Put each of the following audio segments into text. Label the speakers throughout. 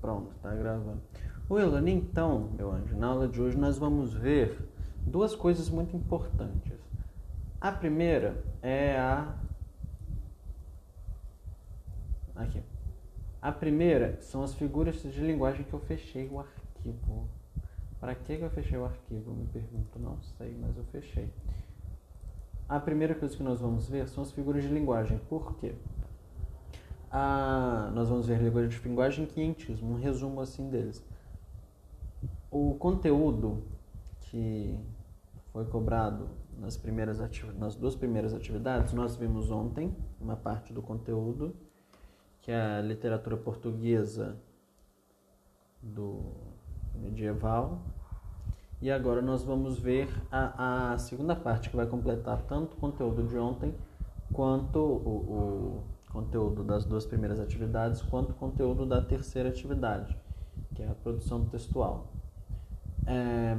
Speaker 1: Pronto, tá gravando. Willan, então, meu anjo, na aula de hoje nós vamos ver duas coisas muito importantes. A primeira é a. Aqui. A primeira são as figuras de linguagem que eu fechei o arquivo. Para que eu fechei o arquivo? Me pergunto, não sei, mas eu fechei. A primeira coisa que nós vamos ver são as figuras de linguagem. Por quê? A, nós vamos ver linguagem de linguagem e quinhentismo, um resumo assim deles. O conteúdo que foi cobrado nas, primeiras nas duas primeiras atividades, nós vimos ontem uma parte do conteúdo, que é a literatura portuguesa do medieval. E agora nós vamos ver a, a segunda parte, que vai completar tanto o conteúdo de ontem quanto o, o conteúdo das duas primeiras atividades quanto conteúdo da terceira atividade, que é a produção textual. É...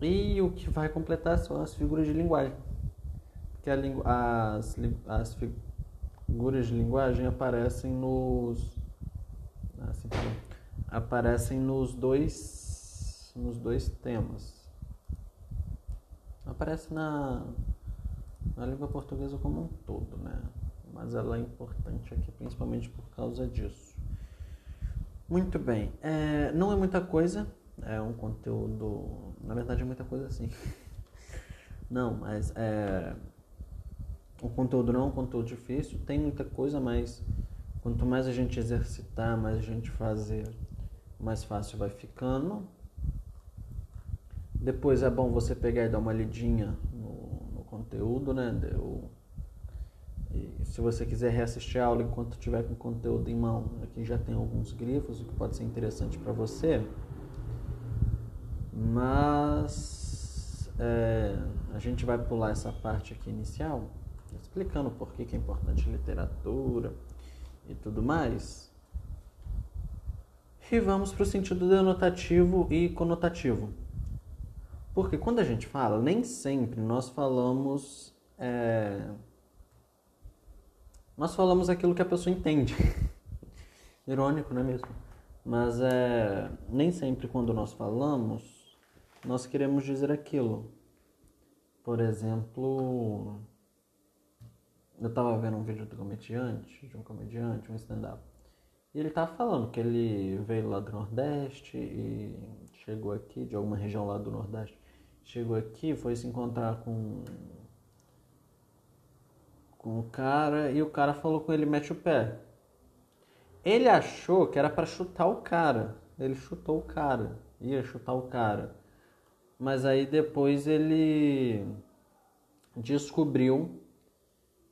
Speaker 1: E o que vai completar são as figuras de linguagem. Porque lingu... as, as figuras de linguagem aparecem nos. Assim, aparecem nos dois, nos dois temas. Aparece na na língua portuguesa como um todo, né? Mas ela é importante aqui principalmente por causa disso. Muito bem, é, não é muita coisa, é um conteúdo, na verdade é muita coisa assim. Não, mas é, o conteúdo não é um conteúdo difícil, tem muita coisa, mas quanto mais a gente exercitar, mais a gente fazer, mais fácil vai ficando. Depois é bom você pegar e dar uma lidinha conteúdo, né? Deu... E se você quiser reassistir a aula enquanto tiver com conteúdo em mão, aqui já tem alguns grifos, o que pode ser interessante para você. Mas é, a gente vai pular essa parte aqui inicial, explicando por que, que é importante literatura e tudo mais. E vamos para o sentido denotativo e conotativo. Porque quando a gente fala, nem sempre nós falamos. É... Nós falamos aquilo que a pessoa entende. Irônico, não é mesmo? Mas é... nem sempre quando nós falamos, nós queremos dizer aquilo. Por exemplo, eu estava vendo um vídeo do comediante, de um comediante, um stand-up. E ele estava falando que ele veio lá do Nordeste e chegou aqui, de alguma região lá do Nordeste, chegou aqui, foi se encontrar com com o cara e o cara falou com ele mete o pé. Ele achou que era para chutar o cara. Ele chutou o cara, ia chutar o cara. Mas aí depois ele descobriu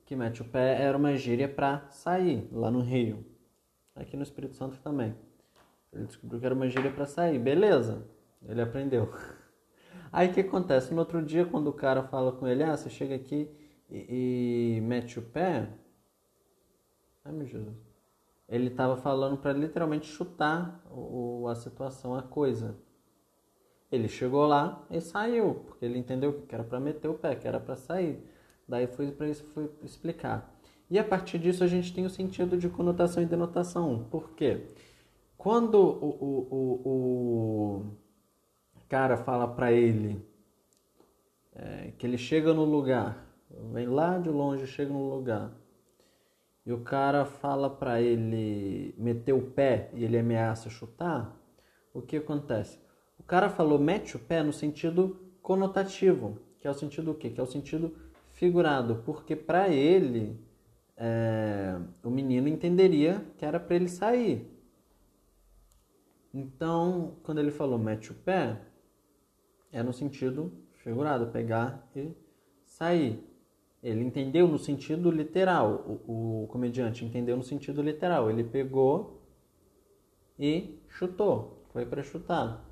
Speaker 1: que mete o pé era uma gíria para sair lá no Rio. Aqui no Espírito Santo também. Ele descobriu que era uma gíria para sair. Beleza. Ele aprendeu. Aí o que acontece? No outro dia, quando o cara fala com ele, ah, você chega aqui e, e mete o pé. Ai meu Jesus. Ele estava falando para literalmente chutar o, a situação, a coisa. Ele chegou lá e saiu, porque ele entendeu que era para meter o pé, que era para sair. Daí foi para isso foi explicar. E a partir disso a gente tem o sentido de conotação e denotação. Por quê? Quando o, o, o, o cara fala para ele é, que ele chega no lugar, vem lá de longe, chega no lugar, e o cara fala para ele meter o pé e ele ameaça chutar, o que acontece? O cara falou mete o pé no sentido conotativo, que é o sentido o quê? Que é o sentido figurado, porque para ele é, o menino entenderia que era para ele sair. Então, quando ele falou mete o pé, é no sentido figurado, pegar e sair. Ele entendeu no sentido literal, o, o comediante entendeu no sentido literal. Ele pegou e chutou, foi para chutar.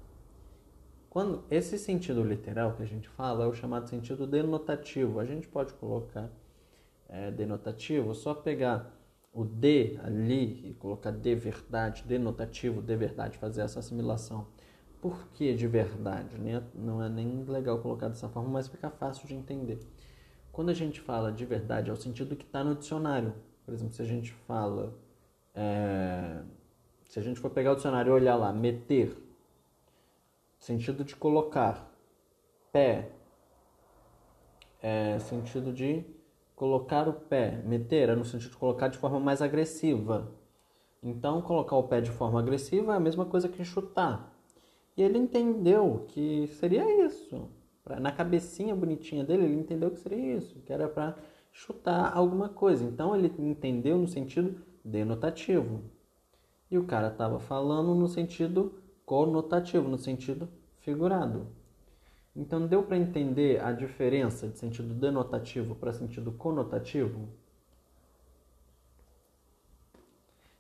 Speaker 1: Quando esse sentido literal que a gente fala é o chamado sentido denotativo. A gente pode colocar é, denotativo, só pegar o de ali e colocar de verdade, denotativo, de verdade, fazer essa assimilação. Por que de verdade? Não é nem legal colocar dessa forma, mas fica fácil de entender. Quando a gente fala de verdade, é o sentido que está no dicionário. Por exemplo, se a gente fala é, Se a gente for pegar o dicionário e olhar lá, meter, sentido de colocar, pé, é sentido de colocar o pé, meter é no sentido de colocar de forma mais agressiva. Então, colocar o pé de forma agressiva é a mesma coisa que chutar. E ele entendeu que seria isso. Na cabecinha bonitinha dele, ele entendeu que seria isso, que era para chutar alguma coisa. Então, ele entendeu no sentido denotativo. E o cara estava falando no sentido conotativo, no sentido figurado. Então, deu para entender a diferença de sentido denotativo para sentido conotativo?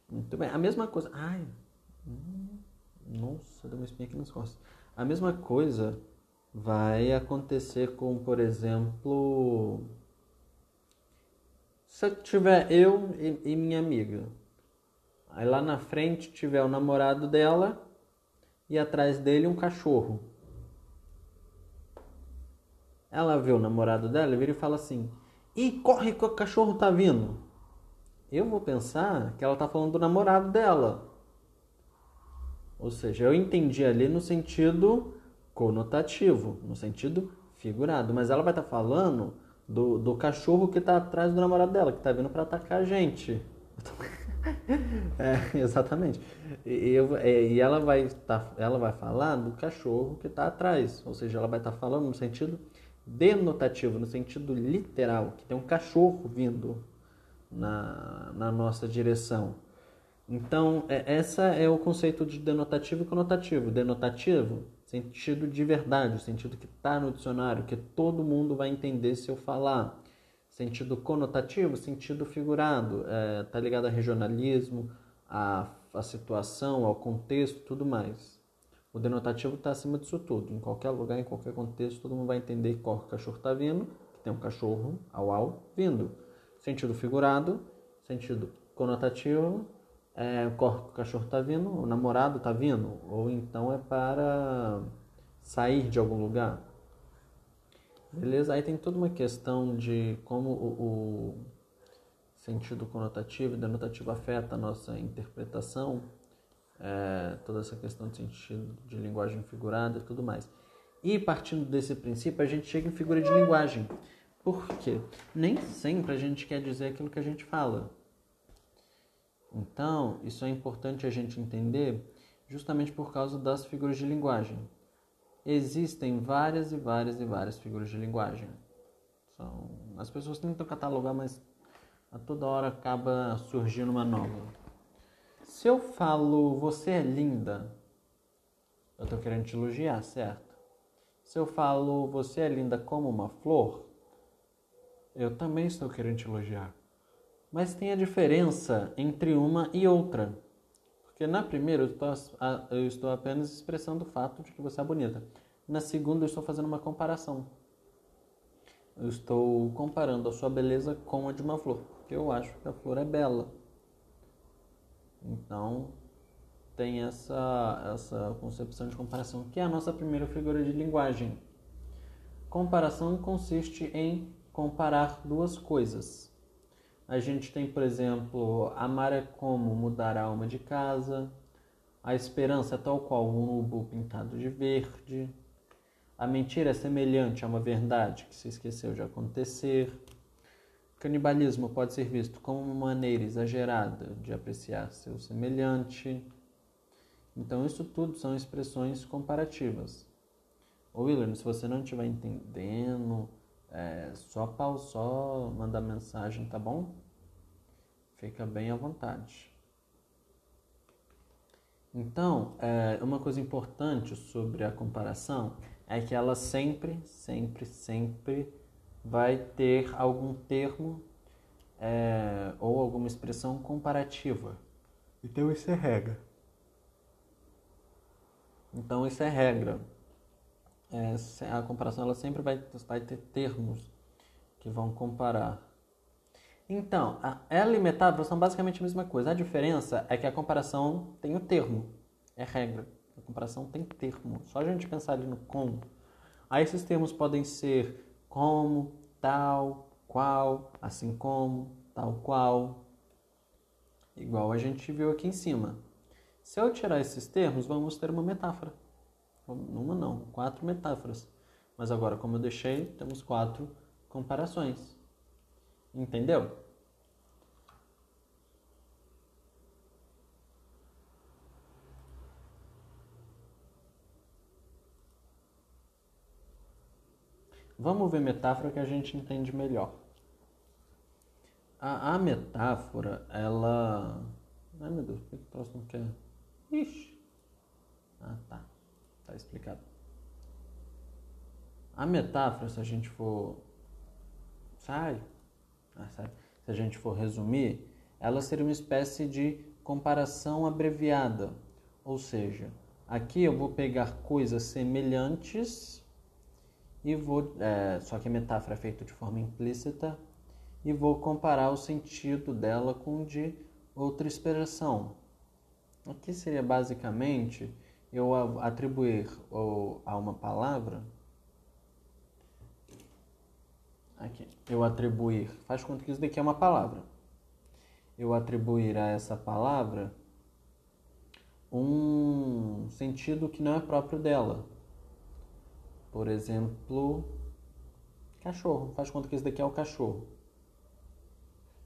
Speaker 1: Muito bem. A mesma coisa. Ai. Hum, nossa, deu uma espinha aqui nas costas. A mesma coisa vai acontecer com, por exemplo. Se tiver eu e, e minha amiga. Aí lá na frente tiver o namorado dela e atrás dele um cachorro. Ela vê o namorado dela e vira e fala assim: Ih, corre que o cachorro tá vindo eu vou pensar que ela está falando do namorado dela. Ou seja, eu entendi ali no sentido conotativo, no sentido figurado, mas ela vai estar tá falando do, do cachorro que está atrás do namorado dela, que está vindo para atacar a gente. é, exatamente. E, eu, é, e, ela, vai tá, ela vai falar do cachorro que está atrás, ou seja, ela vai estar tá falando no sentido denotativo, no sentido literal, que tem um cachorro vindo na, na nossa direção. Então, é, essa é o conceito de denotativo e conotativo. Denotativo, sentido de verdade, o sentido que está no dicionário, que todo mundo vai entender se eu falar. Sentido conotativo, sentido figurado, está é, tá ligado a regionalismo, a, a situação, ao contexto, tudo mais. O denotativo está acima disso tudo. Em qualquer lugar, em qualquer contexto, todo mundo vai entender qual cachorro está vindo, que tem um cachorro ao ao vindo sentido figurado, sentido conotativo, é, o cachorro está vindo, o namorado está vindo, ou então é para sair de algum lugar. Beleza? Aí tem toda uma questão de como o, o sentido conotativo e denotativo afeta a nossa interpretação, é, toda essa questão de sentido de linguagem figurada e tudo mais. E partindo desse princípio, a gente chega em figura de linguagem. Porque nem sempre a gente quer dizer aquilo que a gente fala. Então, isso é importante a gente entender justamente por causa das figuras de linguagem. Existem várias e várias e várias figuras de linguagem. São... As pessoas tentam catalogar, mas a toda hora acaba surgindo uma nova. Se eu falo você é linda, eu estou querendo te elogiar, certo? Se eu falo você é linda como uma flor, eu também estou querendo te elogiar. Mas tem a diferença entre uma e outra. Porque na primeira eu estou, eu estou apenas expressando o fato de que você é bonita. Na segunda eu estou fazendo uma comparação. Eu estou comparando a sua beleza com a de uma flor. Porque eu acho que a flor é bela. Então tem essa, essa concepção de comparação, que é a nossa primeira figura de linguagem. Comparação consiste em comparar duas coisas. A gente tem, por exemplo, amar é como mudar a alma de casa, a esperança é tal qual um nubo pintado de verde, a mentira é semelhante a uma verdade que se esqueceu de acontecer. Canibalismo pode ser visto como uma maneira exagerada de apreciar seu semelhante. Então, isso tudo são expressões comparativas. William, se você não estiver entendendo é, só pausa, só mandar mensagem, tá bom? Fica bem à vontade. Então, é, uma coisa importante sobre a comparação é que ela sempre, sempre, sempre vai ter algum termo é, ou alguma expressão comparativa. Então isso é regra. Então isso é regra é, a comparação ela sempre vai, vai ter termos que vão comparar. Então, a, ela e metáfora são basicamente a mesma coisa. A diferença é que a comparação tem o termo, é regra. A comparação tem termo. Só a gente pensar ali no como. Aí esses termos podem ser como, tal, qual, assim como, tal qual. Igual a gente viu aqui em cima. Se eu tirar esses termos, vamos ter uma metáfora. Uma não, quatro metáforas. Mas agora, como eu deixei, temos quatro comparações. Entendeu? Vamos ver metáfora que a gente entende melhor. A, a metáfora, ela. Ai meu Deus, por que o próximo quer? Ixi. Ah, tá. Tá explicado. A metáfora, se a gente for. Sai. Ah, sai. Se a gente for resumir, ela seria uma espécie de comparação abreviada. Ou seja, aqui eu vou pegar coisas semelhantes e vou, é, só que a metáfora é feita de forma implícita, e vou comparar o sentido dela com o de outra expressão. Aqui seria basicamente eu atribuir a uma palavra. Aqui, eu atribuir, faz conta que isso daqui é uma palavra. Eu atribuir a essa palavra um sentido que não é próprio dela. Por exemplo, cachorro. Faz conta que esse daqui é o cachorro.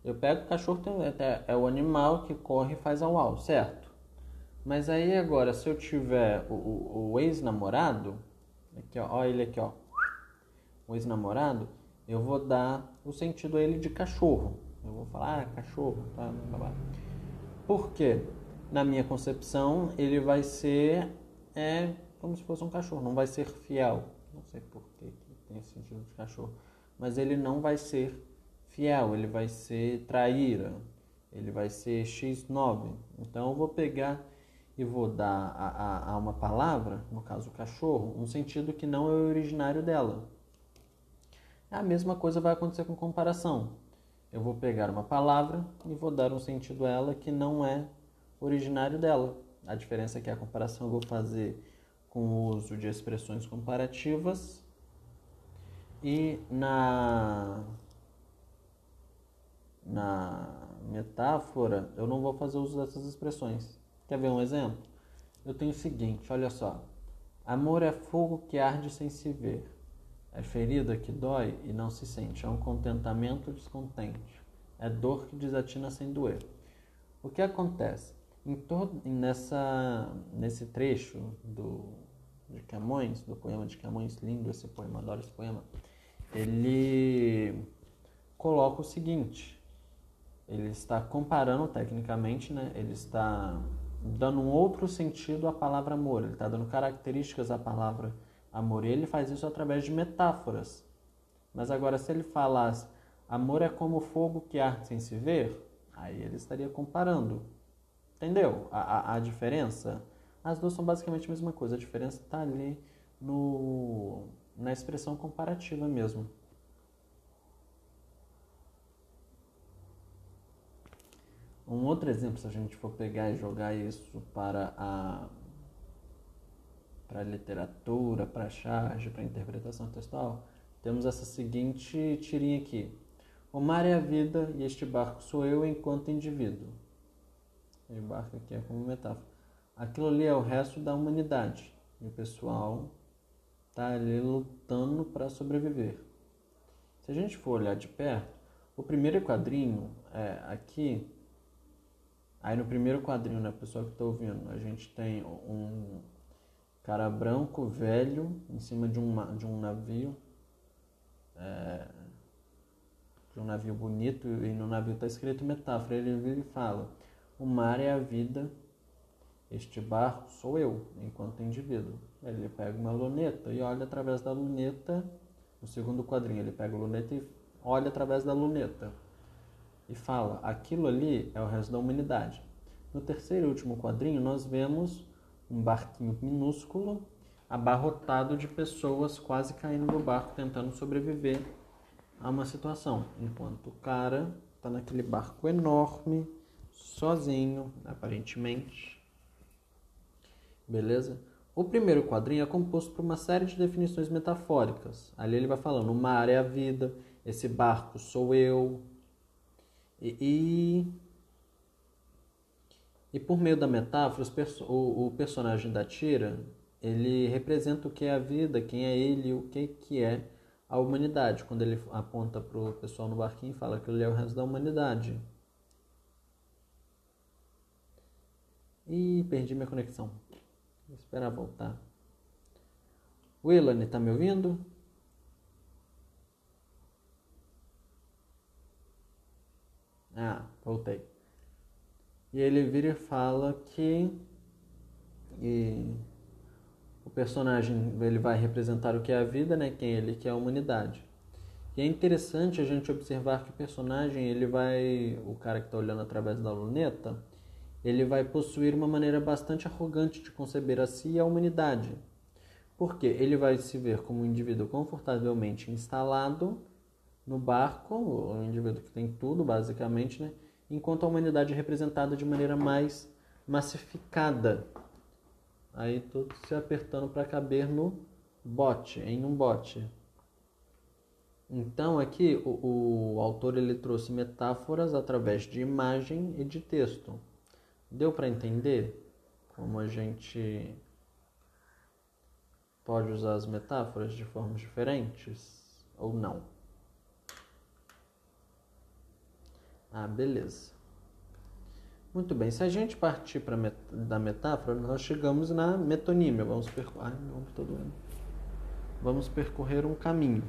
Speaker 1: Eu pego o cachorro, é, é o animal que corre e faz au au, certo? Mas aí agora, se eu tiver o, o, o ex-namorado, aqui ó, ó, ele aqui ó, o ex-namorado, eu vou dar o sentido a ele de cachorro. Eu vou falar, ah, cachorro, tá, tá. Por quê? Na minha concepção, ele vai ser é, como se fosse um cachorro, não vai ser fiel. Não sei por que tem esse sentido de cachorro. Mas ele não vai ser fiel, ele vai ser traíra, ele vai ser X9. Então eu vou pegar e vou dar a, a, a uma palavra, no caso o cachorro, um sentido que não é originário dela. A mesma coisa vai acontecer com comparação. Eu vou pegar uma palavra e vou dar um sentido a ela que não é originário dela. A diferença é que a comparação eu vou fazer com o uso de expressões comparativas e na na metáfora eu não vou fazer uso dessas expressões. Quer ver um exemplo? Eu tenho o seguinte, olha só. Amor é fogo que arde sem se ver. É ferida que dói e não se sente. É um contentamento descontente. É dor que desatina sem doer. O que acontece? Em nessa, nesse trecho do, de Camões, do poema de Camões, lindo esse poema, adoro esse poema, ele coloca o seguinte, ele está comparando tecnicamente, né? ele está dando um outro sentido à palavra amor, ele está dando características à palavra amor, e ele faz isso através de metáforas. Mas agora, se ele falasse amor é como fogo que arde sem se ver, aí ele estaria comparando. Entendeu a, a, a diferença? As duas são basicamente a mesma coisa, a diferença está ali no, na expressão comparativa mesmo. Um outro exemplo, se a gente for pegar e jogar isso para a para a literatura, para a charge, para a interpretação textual, temos essa seguinte tirinha aqui. O mar é a vida e este barco sou eu enquanto indivíduo. E o barco aqui é como metáfora aquilo ali é o resto da humanidade. E o pessoal está ali lutando para sobreviver. Se a gente for olhar de perto, o primeiro quadrinho é aqui. Aí no primeiro quadrinho, né, pessoal que está ouvindo, a gente tem um cara branco, velho, em cima de um, de um navio. É, de um navio bonito, e no navio está escrito metáfora. Ele vira e fala: O mar é a vida este barco sou eu, enquanto indivíduo. Ele pega uma luneta e olha através da luneta. No segundo quadrinho, ele pega a luneta e olha através da luneta. E fala: aquilo ali é o resto da humanidade. No terceiro e último quadrinho, nós vemos um barquinho minúsculo abarrotado de pessoas quase caindo do barco tentando sobreviver a uma situação, enquanto o cara está naquele barco enorme, sozinho, aparentemente, Beleza? O primeiro quadrinho é composto por uma série de definições metafóricas. Ali ele vai falando: o mar é a vida, esse barco sou eu. E, E por meio da metáfora, o, o personagem da tira, ele representa o que é a vida, quem é ele e o que, que é a humanidade. Quando ele aponta para o pessoal no barquinho e fala que ele é o resto da humanidade. E perdi minha conexão. Vou esperar voltar. Willane, tá me ouvindo? Ah, voltei. E ele vira e fala que e o personagem ele vai representar o que é a vida, né? Quem ele que é a humanidade. E é interessante a gente observar que o personagem ele vai, o cara que está olhando através da luneta, ele vai possuir uma maneira bastante arrogante de conceber a si e a humanidade. Porque ele vai se ver como um indivíduo confortavelmente instalado no barco, um indivíduo que tem tudo, basicamente, né? enquanto a humanidade é representada de maneira mais massificada. Aí tudo se apertando para caber no bote, em um bote. Então aqui o, o autor ele trouxe metáforas através de imagem e de texto. Deu para entender como a gente pode usar as metáforas de formas diferentes ou não? Ah, beleza. Muito bem, se a gente partir met da metáfora, nós chegamos na metonímia. Vamos, percorrer. Ombro Vamos percorrer um caminho.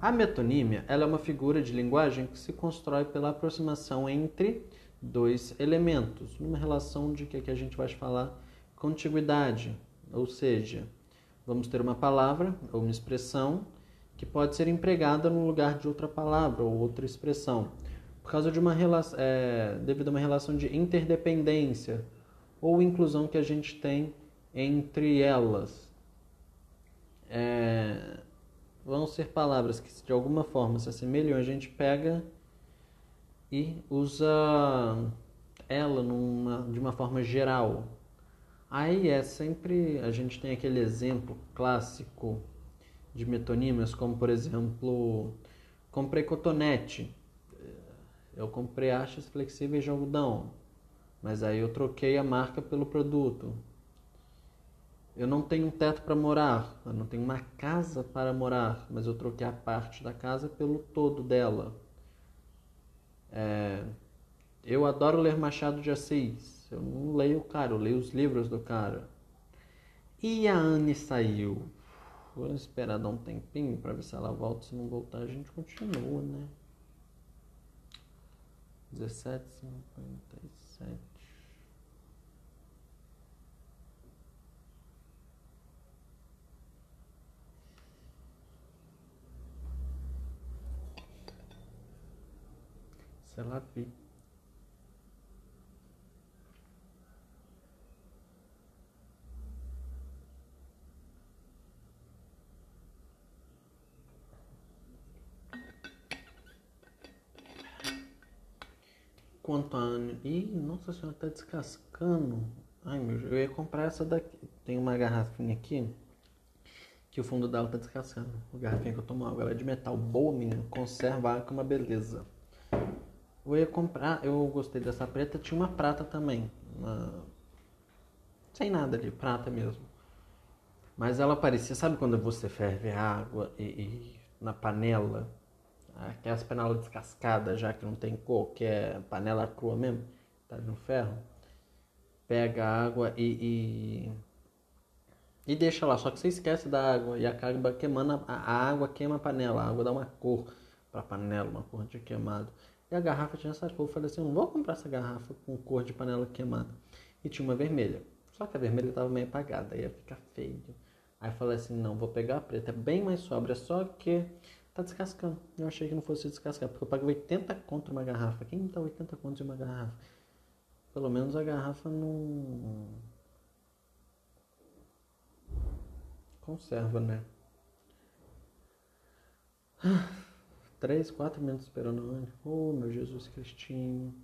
Speaker 1: A metonímia ela é uma figura de linguagem que se constrói pela aproximação entre dois elementos, numa relação de que, que a gente vai falar contiguidade, ou seja, vamos ter uma palavra ou uma expressão que pode ser empregada no lugar de outra palavra ou outra expressão por causa de uma relação, é, devido a uma relação de interdependência ou inclusão que a gente tem entre elas. É, vão ser palavras que de alguma forma se assemelham, a gente pega e usa ela numa, de uma forma geral. Aí é sempre a gente tem aquele exemplo clássico de metonímias, como por exemplo, comprei cotonete eu comprei hastes flexíveis de algodão, mas aí eu troquei a marca pelo produto. Eu não tenho um teto para morar, eu não tenho uma casa para morar, mas eu troquei a parte da casa pelo todo dela. É, eu adoro ler Machado de Assis. Eu não leio o cara, eu leio os livros do cara. E a Anne saiu. Vou esperar dar um tempinho para ver se ela volta. Se não voltar, a gente continua, né? Dezessete cinquenta e sete Sei lá. Quanto a. Ih, nossa senhora, tá descascando. Ai meu Deus, eu ia comprar essa daqui. Tem uma garrafinha aqui que o fundo dela tá descascando. A garrafinha que eu tomo ela é de metal. Boa, menino. Conserva água, é uma beleza. Eu ia comprar, eu gostei dessa preta. Tinha uma prata também. Uma... Sem nada ali, prata mesmo. Mas ela parecia, sabe quando você ferve a água e, e na panela aquelas panelas descascadas já que não tem cor, que é panela crua mesmo, tá no ferro, pega a água e, e, e, deixa lá, só que você esquece da água e acaba queimando, a, a água queima a panela, a água dá uma cor pra panela, uma cor de queimado. E a garrafa tinha essa cor, eu falei assim, não vou comprar essa garrafa com cor de panela queimada. E tinha uma vermelha, só que a vermelha estava meio apagada, ia ficar feio. Aí eu falei assim, não, vou pegar a preta, é bem mais sóbria, só que tá descascando. Eu achei que não fosse descascar, porque eu paguei 80 conto uma garrafa. Quem dá 80 conto de uma garrafa? Pelo menos a garrafa não. Conserva, né? Três, quatro minutos esperando a Anne. Oh, meu Jesus Cristinho.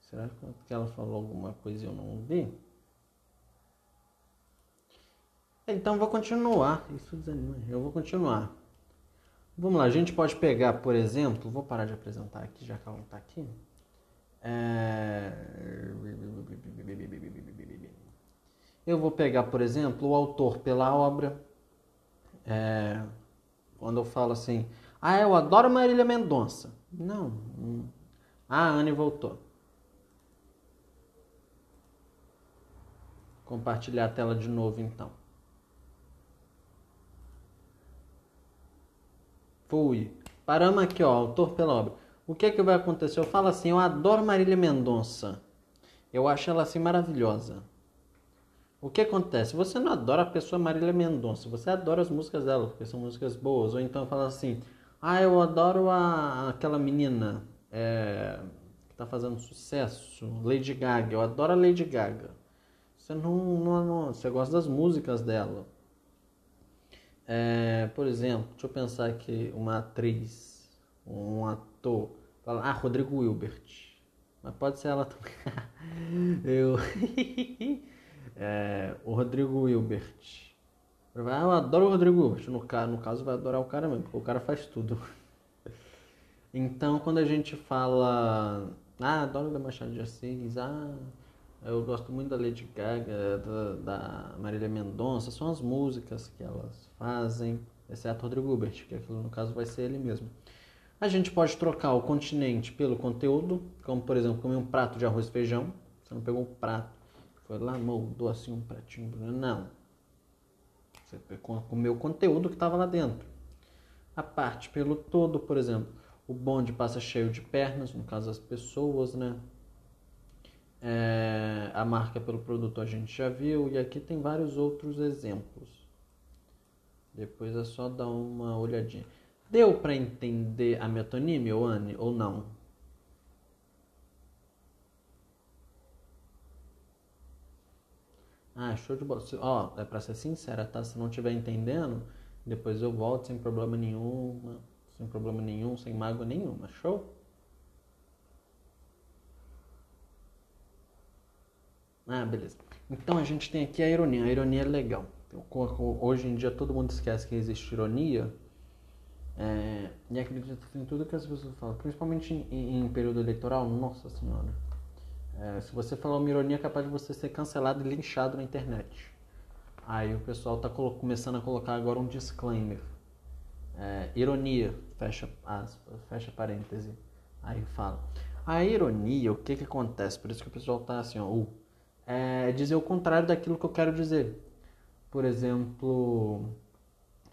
Speaker 1: Será que ela falou alguma coisa e eu não ouvi? Então vou continuar. Isso desanima. Eu vou continuar. Vamos lá, a gente pode pegar, por exemplo, vou parar de apresentar aqui, já que ela não está aqui. É... Eu vou pegar, por exemplo, o autor pela obra. É... Quando eu falo assim, ah, eu adoro Marília Mendonça. Não. Ah, a Anne voltou. Compartilhar a tela de novo, então. Fui. Paramos aqui, ó, autor pela obra. O que é que vai acontecer? Eu falo assim, eu adoro Marília Mendonça. Eu acho ela assim maravilhosa. O que acontece? Você não adora a pessoa Marília Mendonça, você adora as músicas dela, porque são músicas boas. Ou então fala assim, ah, eu adoro a, aquela menina é, que está fazendo sucesso, Lady Gaga. Eu adoro a Lady Gaga. Você não, não, não você gosta das músicas dela. É, por exemplo, deixa eu pensar aqui, uma atriz, um ator, fala, ah, Rodrigo Wilbert. Mas pode ser ela também. eu. é, o Rodrigo Wilbert. Ah, eu adoro o Rodrigo Wilbert. No, no caso, vai adorar o cara mesmo, porque o cara faz tudo. Então, quando a gente fala, ah, adoro o Machado de Assis, ah, eu gosto muito da Lady Gaga, da, da Marília Mendonça, são as músicas que elas fazem, exceto Rodrigo Gilbert, que aquilo no caso vai ser ele mesmo. A gente pode trocar o continente pelo conteúdo, como por exemplo comer um prato de arroz e feijão. Você não pegou um prato, foi lá, moldou assim um pratinho, não. Você comeu o conteúdo que estava lá dentro. A parte pelo todo, por exemplo, o bonde passa cheio de pernas, no caso as pessoas, né? É, a marca pelo produto a gente já viu e aqui tem vários outros exemplos. Depois é só dar uma olhadinha. Deu para entender a metonímia, Anne, ou não? Ah, show de bola. Ó, é para ser sincera, tá? Se não estiver entendendo, depois eu volto sem problema nenhum, sem problema nenhum, sem mágoa nenhuma. Show? Ah, beleza. Então a gente tem aqui a ironia. A ironia é legal. Hoje em dia todo mundo esquece que existe ironia. É, e acredita em tudo que as pessoas falam, principalmente em, em período eleitoral. Nossa Senhora. É, se você falar uma ironia, é capaz de você ser cancelado e linchado na internet. Aí o pessoal está começando a colocar agora um disclaimer. É, ironia, fecha aspas, fecha parêntese. Aí fala. A ironia, o que que acontece? Por isso que o pessoal tá assim, ó, uh, é dizer o contrário daquilo que eu quero dizer. Por exemplo,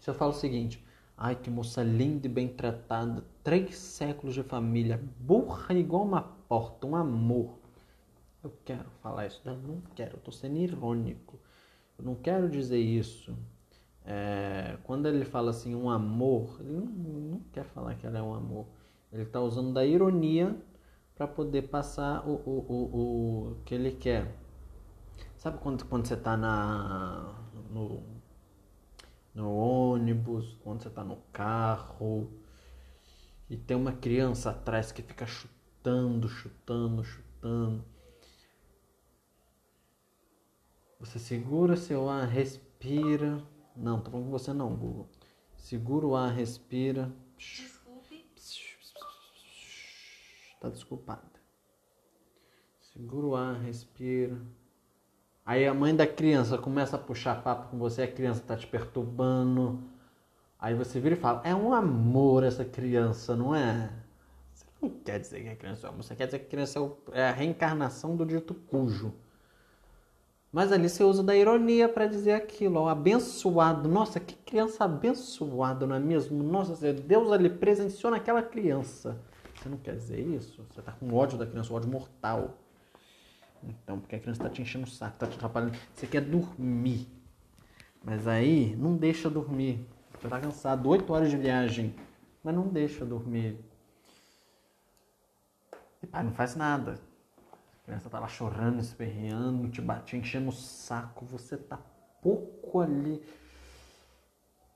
Speaker 1: se eu falo o seguinte: ai que moça linda e bem tratada, três séculos de família, burra igual uma porta, um amor. Eu quero falar isso. Não, não quero, eu tô sendo irônico. Eu não quero dizer isso. É, quando ele fala assim, um amor, ele não, não quer falar que ela é um amor. Ele está usando da ironia para poder passar o, o, o, o que ele quer. Sabe quando, quando você está na, no, no ônibus, quando você está no carro e tem uma criança atrás que fica chutando, chutando, chutando. Você segura seu ar, respira. Não, tô falando com você não, Google. Segura o ar, respira. Desculpe. Tá desculpada. Segura o ar, respira. Aí a mãe da criança começa a puxar papo com você, a criança tá te perturbando. Aí você vira e fala: É um amor essa criança, não é? Você não quer dizer que a criança é um amor, você quer dizer que a criança é a reencarnação do dito cujo. Mas ali você usa da ironia para dizer aquilo, ó, abençoado. Nossa, que criança abençoada, não é mesmo? Nossa, Deus ali presenciou naquela criança. Você não quer dizer isso? Você tá com ódio da criança, ódio mortal. Então, porque a criança está te enchendo o saco, está te atrapalhando. Você quer dormir. Mas aí, não deixa dormir. Você está cansado, 8 horas de viagem. Mas não deixa dormir. E pai, não faz nada. A criança tá lá chorando, esperreando, te batendo, enchendo o saco. Você tá pouco ali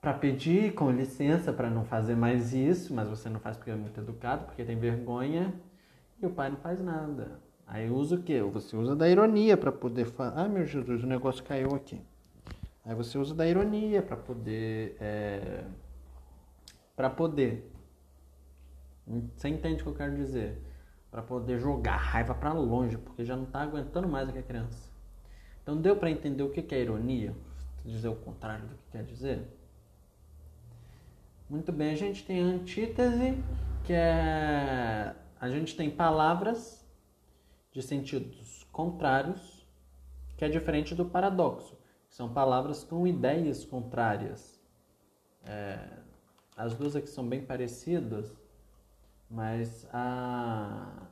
Speaker 1: para pedir com licença para não fazer mais isso, mas você não faz porque é muito educado, porque tem vergonha, e o pai não faz nada. Aí usa o quê? Você usa da ironia para poder falar. Ah, meu Jesus, o negócio caiu aqui. Aí você usa da ironia para poder. É... Para poder. Você entende o que eu quero dizer? para poder jogar a raiva para longe, porque já não está aguentando mais aquela criança. Então deu para entender o que é ironia? Dizer o contrário do que quer dizer? Muito bem, a gente tem antítese, que é a gente tem palavras de sentidos contrários, que é diferente do paradoxo, que são palavras com ideias contrárias. É, as duas aqui são bem parecidas, mas a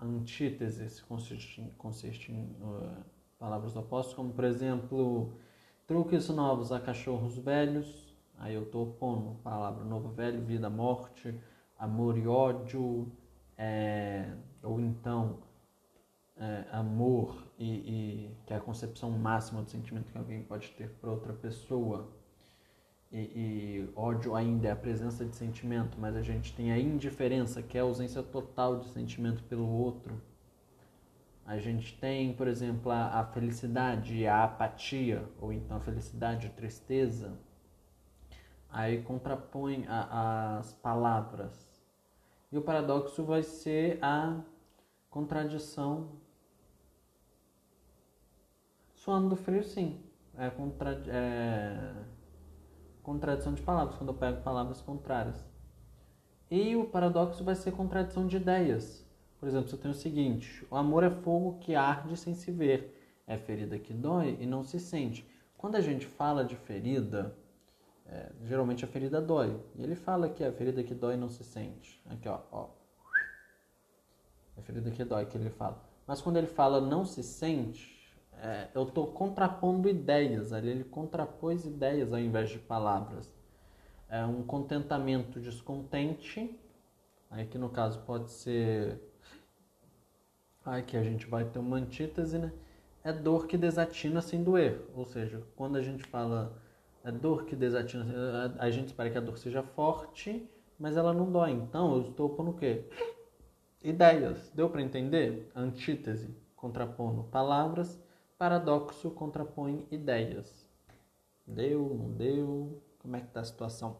Speaker 1: antítese consiste, consiste em uh, palavras opostas, como por exemplo, truques novos a cachorros velhos. Aí eu estou pondo palavra novo, velho, vida, morte, amor e ódio, é, ou então é, amor e, e, que é a concepção máxima do sentimento que alguém pode ter para outra pessoa e, e, ódio ainda é a presença de sentimento, mas a gente tem a indiferença, que é a ausência total de sentimento pelo outro. A gente tem, por exemplo, a, a felicidade e a apatia, ou então a felicidade e a tristeza. Aí contrapõe a, as palavras. E o paradoxo vai ser a contradição. Suando do frio, sim. É, contra, é contradição de palavras, quando eu pego palavras contrárias. E o paradoxo vai ser contradição de ideias. Por exemplo, se eu tenho o seguinte: o amor é fogo que arde sem se ver, é ferida que dói e não se sente. Quando a gente fala de ferida, é, geralmente a ferida dói. E ele fala que é a ferida que dói não se sente. Aqui, ó, ó. É a ferida que dói que ele fala. Mas quando ele fala não se sente, é, eu estou contrapondo ideias, ali ele contrapôs ideias ao invés de palavras. É um contentamento descontente, aí que no caso pode ser. Aqui a gente vai ter uma antítese, né? É dor que desatina sem doer. Ou seja, quando a gente fala é dor que desatina, a gente espera que a dor seja forte, mas ela não dói. Então eu estou pondo o quê? Ideias. Deu para entender? Antítese, contrapondo palavras Paradoxo contrapõe ideias. Deu, não deu? Como é que tá a situação?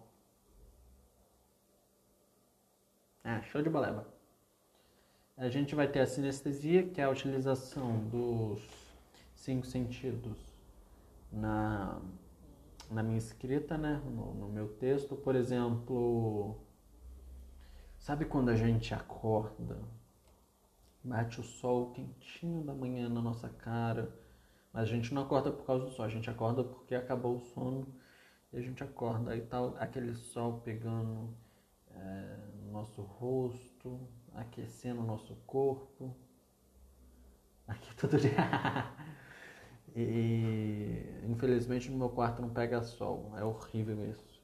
Speaker 1: Ah, show de baleba. A gente vai ter a sinestesia, que é a utilização dos cinco sentidos na, na minha escrita, né? No, no meu texto. Por exemplo, sabe quando a gente acorda, bate o sol quentinho da manhã na nossa cara mas a gente não acorda por causa do sol, a gente acorda porque acabou o sono e a gente acorda. Aí tá aquele sol pegando é, no nosso rosto, aquecendo o nosso corpo. Aqui todo dia. e infelizmente no meu quarto não pega sol, é horrível isso.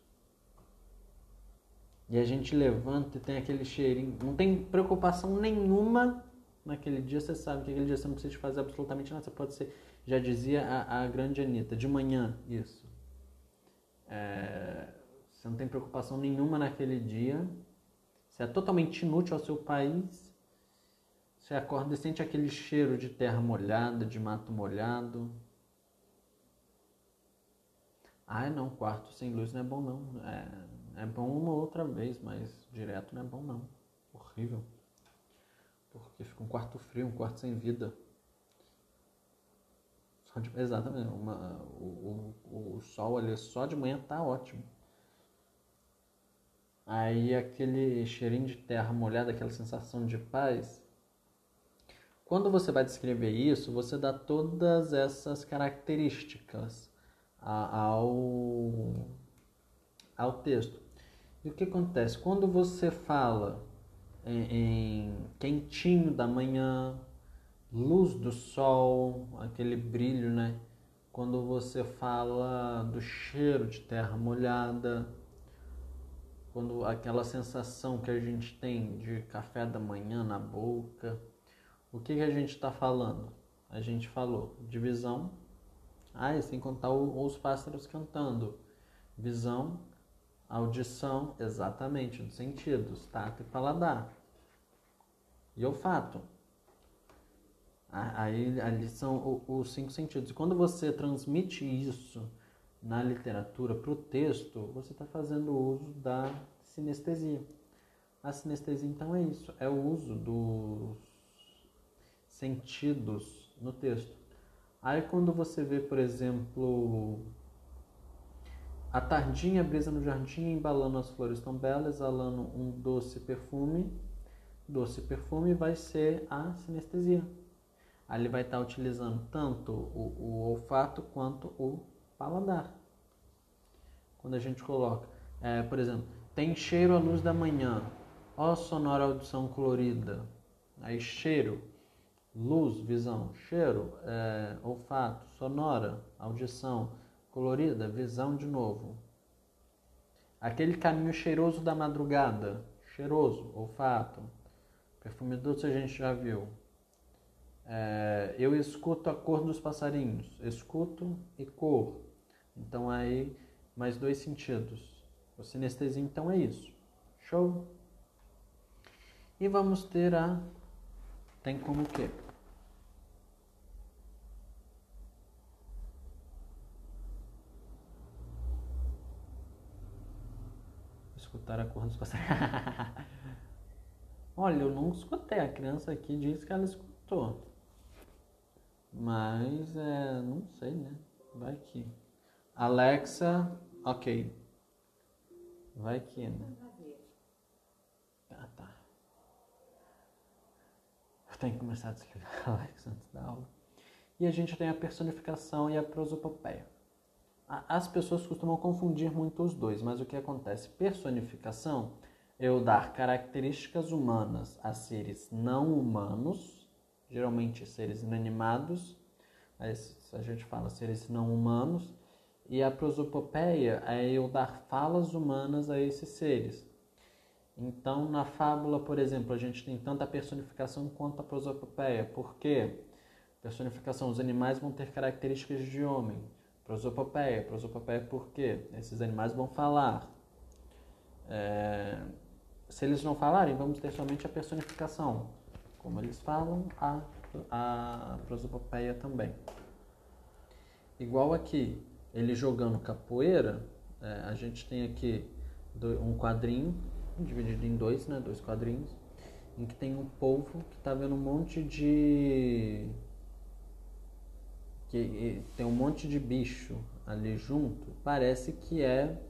Speaker 1: E a gente levanta e tem aquele cheirinho, não tem preocupação nenhuma naquele dia, você sabe que aquele dia você não precisa fazer absolutamente nada, você pode ser já dizia a, a grande Anitta, de manhã, isso. É, você não tem preocupação nenhuma naquele dia, você é totalmente inútil ao seu país, você acorda e sente aquele cheiro de terra molhada, de mato molhado. Ah, não, quarto sem luz não é bom não. É, é bom uma outra vez, mas direto não é bom não. Horrível. Porque fica um quarto frio, um quarto sem vida. Exatamente. Uma, o, o, o sol ali só de manhã tá ótimo. Aí aquele cheirinho de terra molhada, aquela sensação de paz. Quando você vai descrever isso, você dá todas essas características ao, ao texto. E o que acontece? Quando você fala em, em quentinho da manhã, luz do sol, aquele brilho, né? Quando você fala do cheiro de terra molhada, quando aquela sensação que a gente tem de café da manhã na boca, o que, que a gente está falando? A gente falou de visão, ah, sem contar os pássaros cantando. Visão, audição, exatamente, dos sentidos, tato e paladar. E olfato. Aí ali são os cinco sentidos. E quando você transmite isso na literatura para o texto, você está fazendo uso da sinestesia. A sinestesia, então, é isso: é o uso dos sentidos no texto. Aí, quando você vê, por exemplo, a tardinha brisa no jardim, embalando as flores tão belas, exalando um doce perfume, doce perfume vai ser a sinestesia. Ele vai estar utilizando tanto o, o olfato quanto o paladar. Quando a gente coloca, é, por exemplo, tem cheiro à luz da manhã, Ó sonora audição colorida. Aí cheiro, luz, visão, cheiro, é, olfato, sonora, audição, colorida, visão de novo. Aquele caminho cheiroso da madrugada, cheiroso, olfato. Perfume doce a gente já viu. É, eu escuto a cor dos passarinhos, escuto e cor. Então aí mais dois sentidos. O sinestesia então é isso. Show? E vamos ter a. Tem como o quê? Escutar a cor dos passarinhos. Olha, eu não escutei. A criança aqui disse que ela escutou. Mas é, não sei, né? Vai que. Alexa, ok. Vai que, né? Ah, tá. Tem que começar a desligar Alex antes da aula. E a gente tem a personificação e a prosopopeia. As pessoas costumam confundir muito os dois, mas o que acontece? Personificação é eu dar características humanas a seres não humanos, geralmente seres inanimados, a gente fala seres não humanos, e a prosopopeia é eu dar falas humanas a esses seres. Então, na fábula, por exemplo, a gente tem tanto a personificação quanto a prosopopeia. Por quê? Personificação, os animais vão ter características de homem. Prosopopeia, prosopopeia por quê? Esses animais vão falar. É... Se eles não falarem, vamos ter somente a personificação. Como eles falam, a, a prosopopeia também. Igual aqui, ele jogando capoeira, é, a gente tem aqui um quadrinho dividido em dois, né, dois quadrinhos, em que tem um povo que está vendo um monte de que tem um monte de bicho ali junto. Parece que é,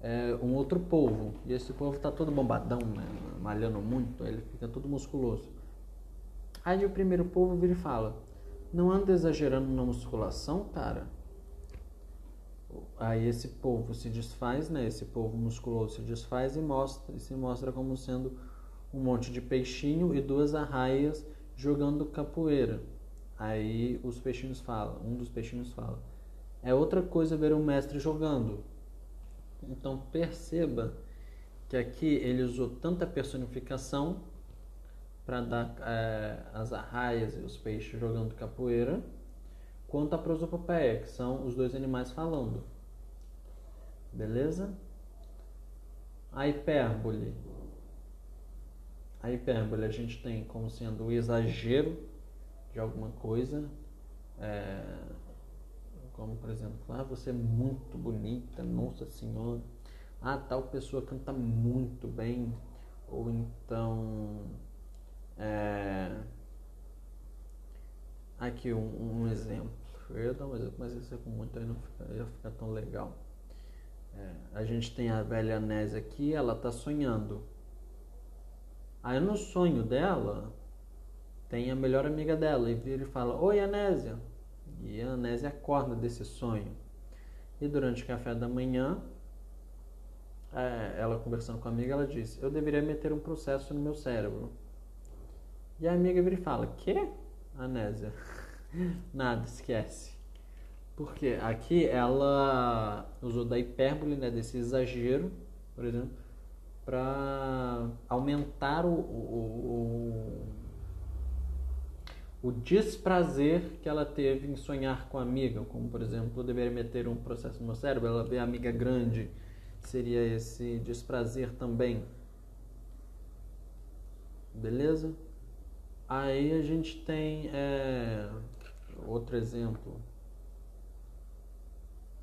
Speaker 1: é um outro povo. E esse povo está todo bombadão, né, malhando muito, ele fica todo musculoso. Aí o primeiro povo vira e fala: "Não anda exagerando na musculação, cara?" aí esse polvo se desfaz, né? Esse polvo musculoso se desfaz e mostra, e se mostra como sendo um monte de peixinho e duas arraias jogando capoeira. Aí os peixinhos falam, um dos peixinhos fala: "É outra coisa ver um mestre jogando". Então perceba que aqui ele usou tanta personificação para dar é, as arraias e os peixes jogando capoeira quanto a prosopopeia, que são os dois animais falando. Beleza? A hipérbole. A hipérbole a gente tem como sendo o exagero de alguma coisa. É, como, por exemplo, ah, você é muito bonita, nossa senhora. Ah, tal pessoa canta muito bem. Ou então. É, aqui um, um exemplo. Eu ia dar um exemplo, mas isso é com muito aí não fica, ia ficar tão legal. É, a gente tem a velha Anésia aqui, ela está sonhando. Aí no sonho dela, tem a melhor amiga dela e vira e fala: Oi, Anésia. E a Anésia acorda desse sonho. E durante o café da manhã, é, ela conversando com a amiga, ela diz: Eu deveria meter um processo no meu cérebro. E a amiga vira e fala: Que? Anésia. Nada, esquece. Porque aqui ela usou da hipérbole, né, desse exagero, por exemplo, para aumentar o, o, o, o, desprazer que ela teve em sonhar com a amiga. Como, por exemplo, eu deveria meter um processo no meu cérebro, ela vê a amiga grande, seria esse desprazer também. Beleza? Aí a gente tem. É outro exemplo,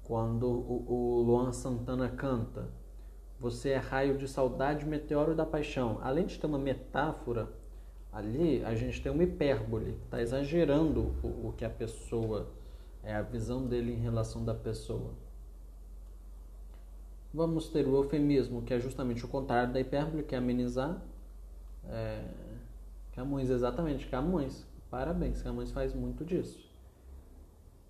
Speaker 1: quando o, o Luan Santana canta Você é raio de saudade, meteoro da paixão. Além de ter uma metáfora ali, a gente tem uma hipérbole. Está exagerando o, o que a pessoa é a visão dele em relação da pessoa. Vamos ter o eufemismo, que é justamente o contrário da hipérbole, que é amenizar. É... Camões, exatamente, Camões. Parabéns, Camões faz muito disso.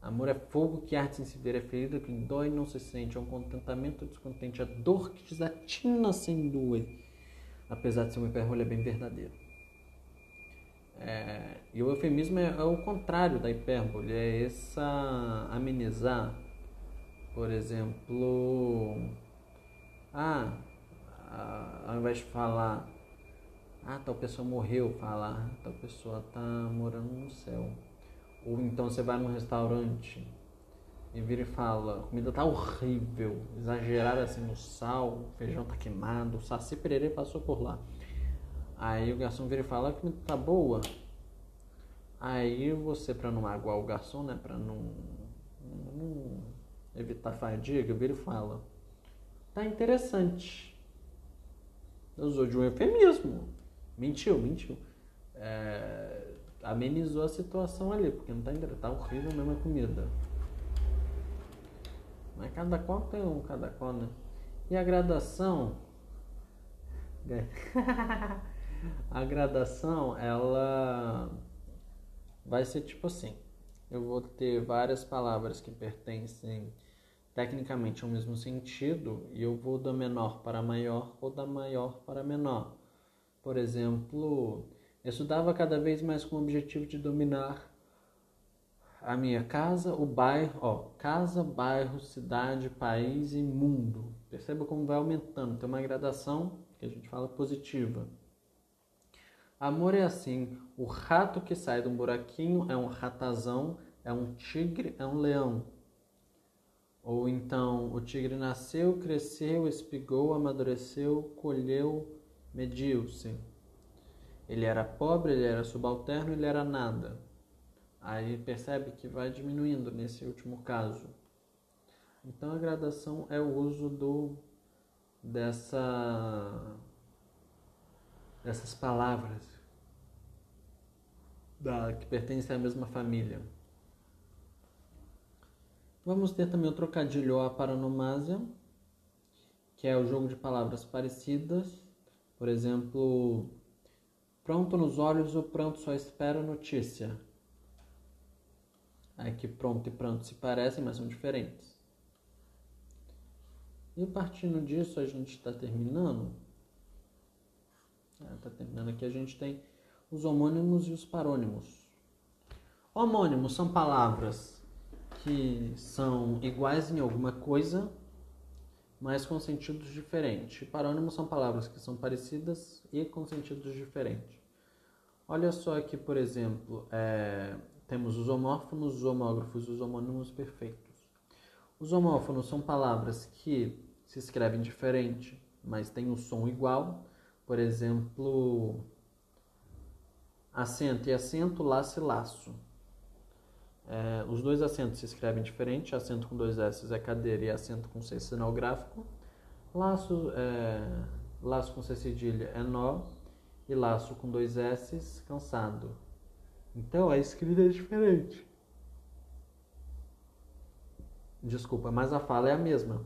Speaker 1: Amor é fogo que arde sem se ver, é ferida que dói e não se sente, é um contentamento descontente, a dor que desatina sem doer. Apesar de ser uma hipérbole, é bem verdadeiro. É, e o eufemismo é, é, o contrário da hipérbole, é essa amenizar. Por exemplo, ah, ao invés de falar, ah, tal pessoa morreu, falar, ah, tal pessoa está morando no céu. Ou então você vai num restaurante e vira e fala, a comida tá horrível, exagerada assim no sal, o feijão tá queimado, o Saci Pereira passou por lá. Aí o garçom vira e fala, a comida tá boa. Aí você, para não magoar o garçom, né, para não, não evitar fadiga, vira e fala, tá interessante. Usou de um eufemismo. Mentiu, mentiu. É, amenizou a situação ali, porque não tá, tá horrível mesmo a comida. Mas cada qual tem um, cada qual, né? E a gradação. a gradação, ela vai ser tipo assim. Eu vou ter várias palavras que pertencem tecnicamente ao mesmo sentido e eu vou da menor para maior ou da maior para menor. Por exemplo, eu estudava cada vez mais com o objetivo de dominar a minha casa, o bairro, ó, casa, bairro, cidade, país e mundo. Perceba como vai aumentando, tem uma gradação que a gente fala positiva. Amor é assim, o rato que sai de um buraquinho é um ratazão, é um tigre, é um leão. Ou então, o tigre nasceu, cresceu, espigou, amadureceu, colheu, mediu-se. Ele era pobre, ele era subalterno, ele era nada. Aí percebe que vai diminuindo nesse último caso. Então a gradação é o uso do dessa dessas palavras da, que pertencem à mesma família. Vamos ter também o trocadilho a paranomásia, que é o jogo de palavras parecidas. Por exemplo, Pronto nos olhos, o pranto só espera notícia. Aí que pronto e pranto se parecem, mas são diferentes. E partindo disso, a gente está terminando. Está terminando aqui, a gente tem os homônimos e os parônimos. Homônimos são palavras que são iguais em alguma coisa, mas com sentidos diferentes. Parônimos são palavras que são parecidas e com sentidos diferentes. Olha só aqui, por exemplo, é, temos os homófonos, os homógrafos e os homônimos perfeitos. Os homófonos são palavras que se escrevem diferente, mas têm um som igual. Por exemplo, acento e acento, laço e laço. É, os dois acentos se escrevem diferente, acento com dois S é cadeira e acento com C sinal gráfico. Laço, é, laço com C cedilha é nó e laço com dois S, cansado. Então a escrita é diferente. Desculpa, mas a fala é a mesma.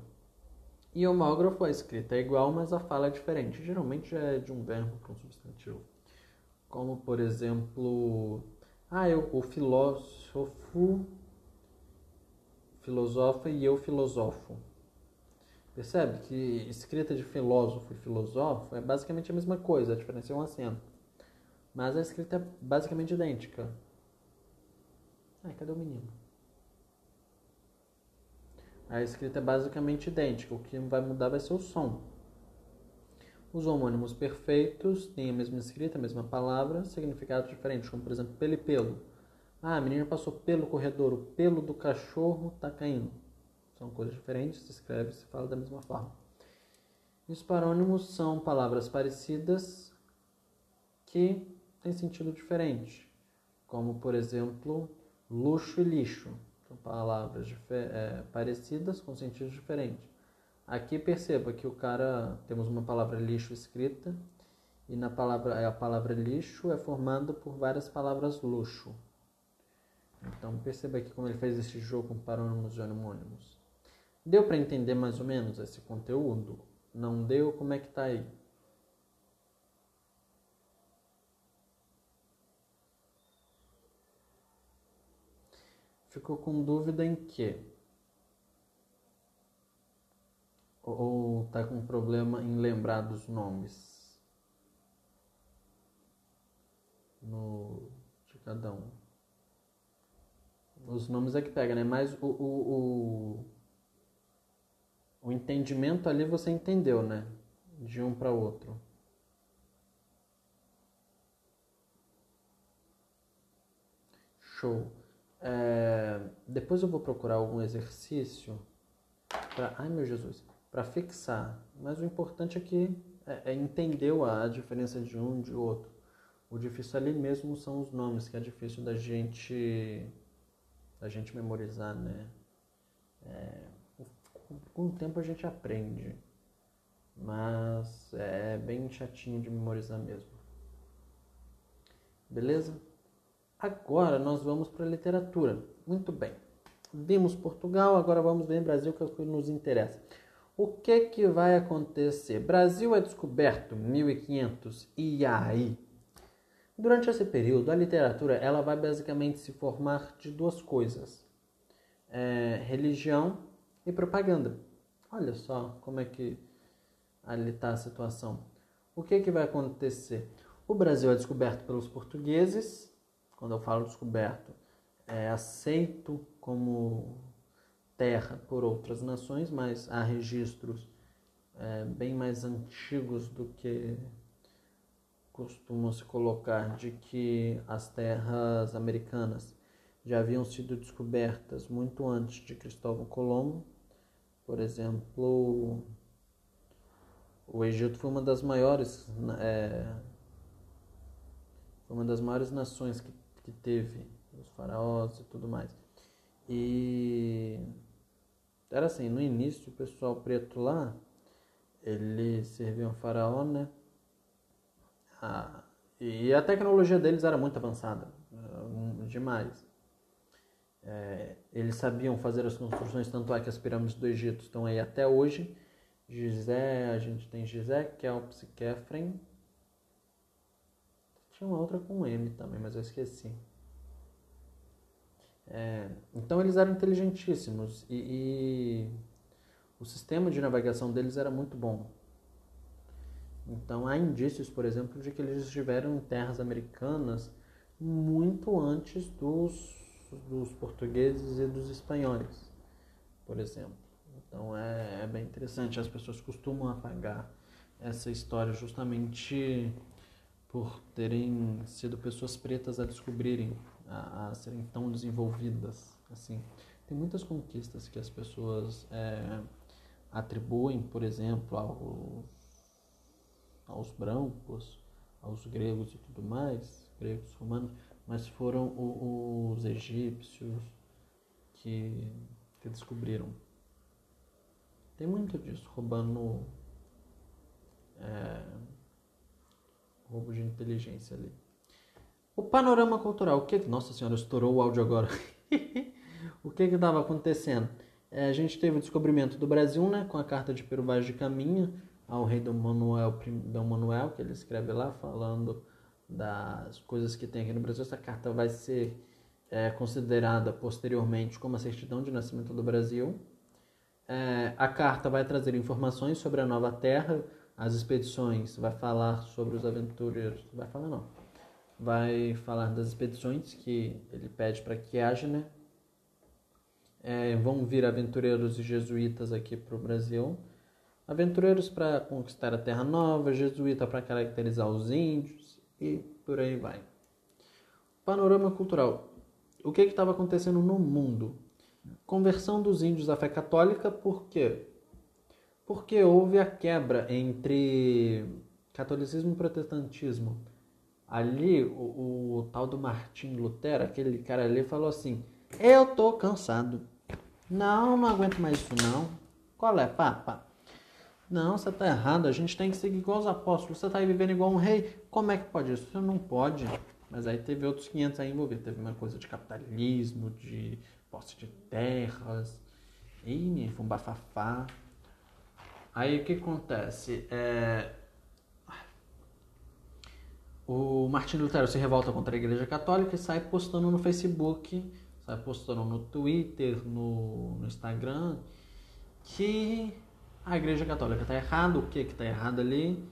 Speaker 1: E homógrafo, a escrita é igual, mas a fala é diferente. Geralmente é de um verbo para um substantivo. Como, por exemplo, ah, eu, o filósofo filosofa e eu filosofo. Percebe que escrita de filósofo e filosófico é basicamente a mesma coisa, a diferença é um acento. Mas a escrita é basicamente idêntica. Ai, cadê o menino? A escrita é basicamente idêntica, o que vai mudar vai ser o som. Os homônimos perfeitos têm a mesma escrita, a mesma palavra, significados diferentes, como por exemplo pelo e pelo. Ah, a menina passou pelo corredor, o pelo do cachorro está caindo. São coisas diferentes, se escreve se fala da mesma forma. E os parônimos são palavras parecidas que têm sentido diferente, como por exemplo luxo e lixo. Palavras é, parecidas com sentidos diferentes. Aqui perceba que o cara temos uma palavra lixo escrita e na palavra a palavra lixo é formada por várias palavras luxo. Então perceba aqui como ele fez esse jogo com parônimos e homônimos. Deu para entender mais ou menos esse conteúdo? Não deu? Como é que tá aí? Ficou com dúvida em quê? Ou tá com problema em lembrar dos nomes? No, de cada um. Os nomes é que pega, né? Mas o, o, o, o entendimento ali você entendeu, né? De um para outro. Show. É, depois eu vou procurar algum exercício para, ai meu Jesus, para fixar. Mas o importante é que é, é entender a diferença de um de outro. O difícil ali mesmo são os nomes, que é difícil da gente da gente memorizar, né? É, com o tempo a gente aprende, mas é bem chatinho de memorizar mesmo. Beleza? Agora nós vamos para a literatura. Muito bem. Vimos Portugal, agora vamos ver Brasil, que é o que nos interessa. O que, que vai acontecer? Brasil é descoberto 1500 e aí? Durante esse período, a literatura ela vai basicamente se formar de duas coisas: é, religião e propaganda. Olha só como é que ali está a situação. O que, que vai acontecer? O Brasil é descoberto pelos portugueses. Quando eu falo descoberto, é aceito como terra por outras nações, mas há registros é, bem mais antigos do que costumam se colocar de que as terras americanas já haviam sido descobertas muito antes de Cristóvão Colombo. Por exemplo, o Egito foi uma das maiores, é, uma das maiores nações que, que teve os faraós e tudo mais. E era assim, no início o pessoal preto lá, ele servia um faraó, né? Ah, e a tecnologia deles era muito avançada, demais. É, eles sabiam fazer as construções, tanto é que as pirâmides do Egito estão aí até hoje. Gizé, a gente tem Gizé, Kelps e Kefren. Tinha uma outra com M também, mas eu esqueci. É, então eles eram inteligentíssimos e, e o sistema de navegação deles era muito bom. Então há indícios, por exemplo, de que eles estiveram em terras americanas muito antes dos, dos portugueses e dos espanhóis, por exemplo. Então é, é bem interessante. As pessoas costumam apagar essa história justamente por terem sido pessoas pretas a descobrirem, a, a serem tão desenvolvidas. Assim, tem muitas conquistas que as pessoas é, atribuem, por exemplo, aos aos brancos, aos gregos e tudo mais, gregos romanos, mas foram o, os egípcios que, que descobriram. Tem muito disso, roubando é, roubo de inteligência ali. O panorama cultural, o que Nossa senhora, estourou o áudio agora. o que que estava acontecendo? É, a gente teve o descobrimento do Brasil, né, com a carta de Peru Vaz de Caminha, ao rei Dom Manuel, Dom Manuel, que ele escreve lá, falando das coisas que tem aqui no Brasil. Essa carta vai ser é, considerada posteriormente como a certidão de nascimento do Brasil. É, a carta vai trazer informações sobre a nova terra, as expedições, vai falar sobre os aventureiros, vai falar não, vai falar das expedições que ele pede para que haja, né? É, vão vir aventureiros e jesuítas aqui para o Brasil aventureiros para conquistar a Terra Nova, jesuíta para caracterizar os índios e por aí vai. Panorama cultural. O que estava acontecendo no mundo? Conversão dos índios à fé católica, por quê? Porque houve a quebra entre catolicismo e protestantismo. Ali, o, o tal do Martim Lutero, aquele cara ali, falou assim: Eu tô cansado. Não, não aguento mais isso não. Qual é, papa? Não, você está errado, a gente tem que seguir igual os apóstolos. Você está aí vivendo igual um rei. Como é que pode isso? Você não pode. Mas aí teve outros 500 aí envolvidos. Teve uma coisa de capitalismo, de posse de terras. Ih, foi um bafafá. Aí o que acontece? É... O Martin Lutero se revolta contra a Igreja Católica e sai postando no Facebook, sai postando no Twitter, no, no Instagram, que a Igreja Católica está errada, o que está errado ali.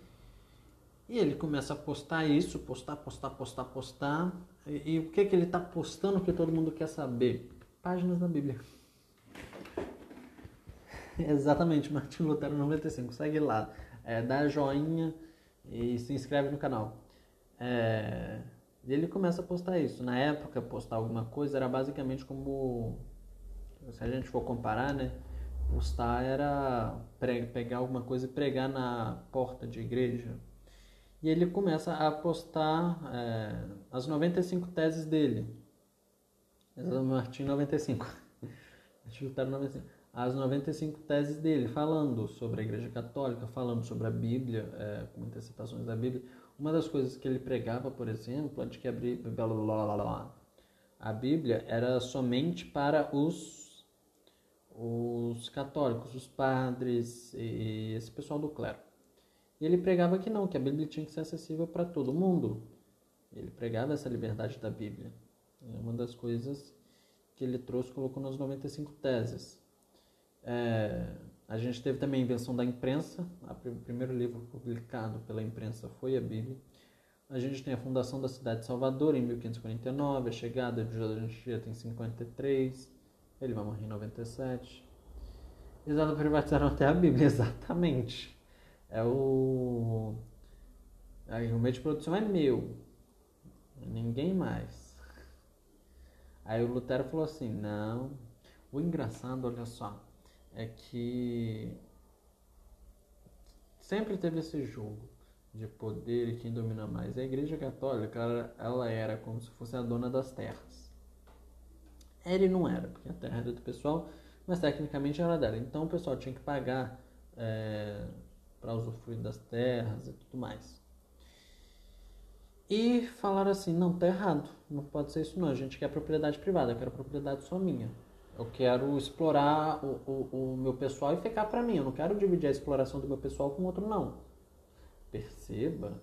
Speaker 1: E ele começa a postar isso, postar, postar, postar, postar. E, e o que, que ele está postando que todo mundo quer saber? Páginas da Bíblia. Exatamente, Martin Lutero 95. Segue lá, é, dá joinha e se inscreve no canal. É, ele começa a postar isso. Na época, postar alguma coisa era basicamente como. Se a gente for comparar, né? Postar era pegar alguma coisa e pregar na porta de igreja. E ele começa a postar é, as 95 teses dele. Martin 95. Martin Lutero 95 as 95 teses dele, falando sobre a Igreja Católica, falando sobre a Bíblia, é, com muitas citações da Bíblia. Uma das coisas que ele pregava, por exemplo, é de que a Bíblia, a Bíblia era somente para os, os católicos, os padres e esse pessoal do clero. E ele pregava que não, que a Bíblia tinha que ser acessível para todo mundo. Ele pregava essa liberdade da Bíblia. É uma das coisas que ele trouxe, colocou nas 95 teses. É, a gente teve também a invenção da imprensa, o primeiro livro publicado pela imprensa foi a Bíblia. A gente tem a fundação da cidade de Salvador em 1549, a chegada de José Anchieta em 53, ele vai morrer em 97. Eles privatizaram até a Bíblia, exatamente. É o. Aí, o meio de produção é meu, ninguém mais. Aí o Lutero falou assim: não. O engraçado, olha só, é que sempre teve esse jogo de poder e quem domina mais. A Igreja Católica, ela, ela era como se fosse a dona das terras. Ele não era, porque a terra era do pessoal, mas tecnicamente era dela. Então o pessoal tinha que pagar é, para usufruir das terras e tudo mais. E falaram assim: não, tá errado, não pode ser isso não. A gente quer propriedade privada, eu quero propriedade só minha. Eu quero explorar o, o, o meu pessoal e ficar para mim. Eu não quero dividir a exploração do meu pessoal com outro, não. Perceba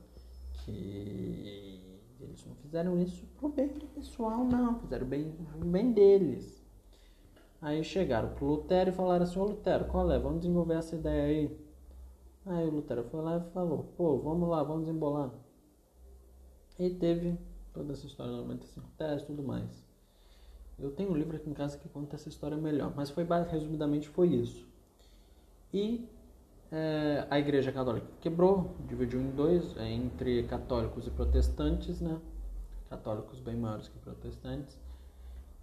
Speaker 1: que eles não fizeram isso pro bem do pessoal, não. Fizeram bem, bem deles. Aí chegaram pro Lutero e falaram assim: Ô Lutero, qual é? Vamos desenvolver essa ideia aí. Aí o Lutero foi lá e falou: pô, vamos lá, vamos embolar. E teve toda essa história, 95 testes e tudo mais. Eu tenho um livro aqui em casa que conta essa história melhor, mas foi resumidamente foi isso. E é, a Igreja Católica quebrou, dividiu em dois, é, entre católicos e protestantes, né? Católicos bem maiores que protestantes.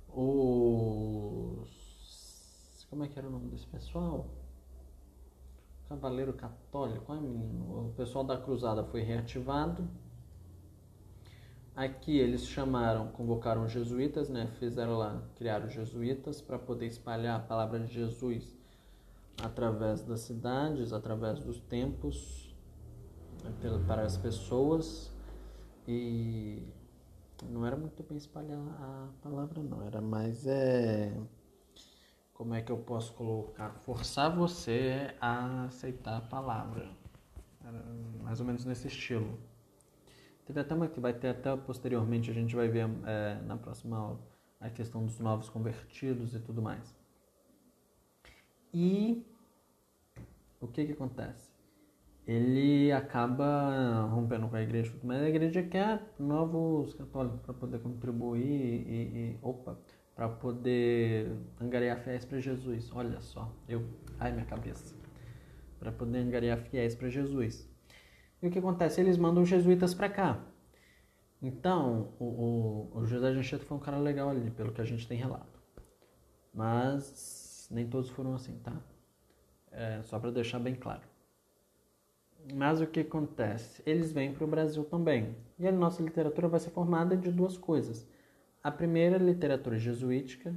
Speaker 1: Os como é que era o nome desse pessoal? Cavaleiro Católico, ai menino. O pessoal da Cruzada foi reativado Aqui eles chamaram, convocaram os jesuítas, né? Fizeram lá, criaram os jesuítas para poder espalhar a palavra de Jesus através das cidades, através dos tempos, né, para as pessoas. E não era muito bem espalhar a palavra, não. Era mais é como é que eu posso colocar? Forçar você a aceitar a palavra. Era mais ou menos nesse estilo. Teve até uma que vai ter até posteriormente, a gente vai ver é, na próxima aula, a questão dos novos convertidos e tudo mais. E o que que acontece? Ele acaba rompendo com a igreja, mas a igreja quer novos católicos para poder contribuir e, e opa, para poder angariar fiéis para Jesus. Olha só, eu, ai minha cabeça, para poder angariar fiéis para Jesus. E o que acontece? Eles mandam os jesuítas para cá. Então, o, o, o José de Anchieta foi um cara legal ali, pelo que a gente tem relato. Mas nem todos foram assim, tá? É, só para deixar bem claro. Mas o que acontece? Eles vêm para o Brasil também. E a nossa literatura vai ser formada de duas coisas. A primeira, literatura jesuítica.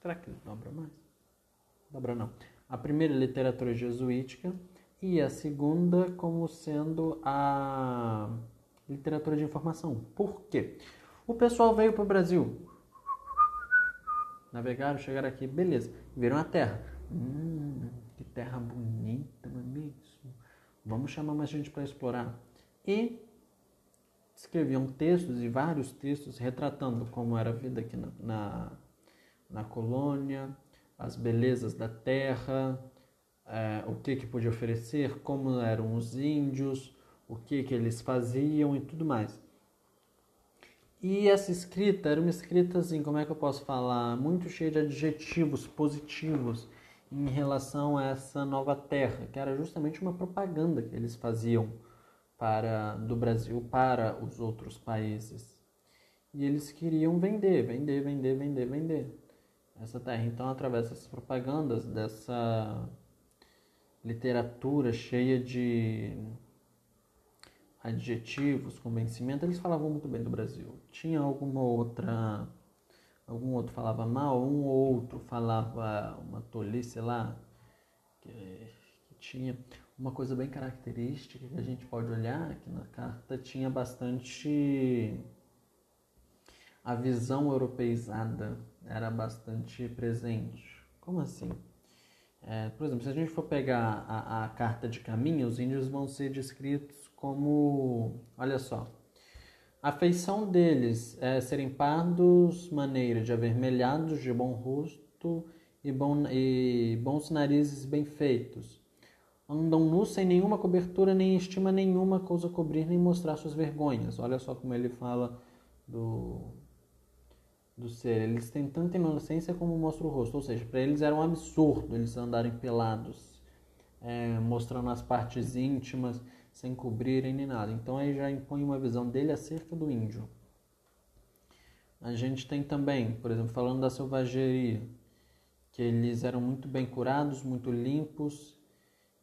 Speaker 1: Será que dobra mais? Dobra não. a primeira literatura jesuítica e a segunda como sendo a literatura de informação. Por quê? O pessoal veio para o Brasil, navegaram, chegaram aqui, beleza, viram a terra. Hum, que terra bonita, mesmo? Vamos chamar mais gente para explorar. E escreviam textos e vários textos retratando como era a vida aqui na, na, na colônia, as belezas da terra, é, o que, que podia oferecer, como eram os índios, o que, que eles faziam e tudo mais. E essa escrita era uma escrita assim, como é que eu posso falar? Muito cheia de adjetivos positivos em relação a essa nova terra, que era justamente uma propaganda que eles faziam para do Brasil para os outros países. E eles queriam vender, vender, vender, vender, vender essa terra. Então, através dessas propagandas, dessa literatura cheia de adjetivos, convencimento, eles falavam muito bem do Brasil. Tinha alguma outra algum outro falava mal, um ou outro falava uma tolice lá que, que tinha uma coisa bem característica que a gente pode olhar que na carta tinha bastante a visão europeizada era bastante presente. Como assim? É, por exemplo, se a gente for pegar a, a carta de caminho, os índios vão ser descritos como, olha só, a feição deles é serem pardos, maneira de avermelhados, de bom rosto e, bom, e bons narizes bem feitos. Andam nus sem nenhuma cobertura, nem estima nenhuma coisa cobrir, nem mostrar suas vergonhas. Olha só como ele fala do, do ser. Eles têm tanta inocência como mostra o rosto. Ou seja, para eles era um absurdo eles andarem pelados, é, mostrando as partes íntimas, sem cobrirem nem nada. Então aí já impõe uma visão dele acerca do índio. A gente tem também, por exemplo, falando da selvageria, que eles eram muito bem curados, muito limpos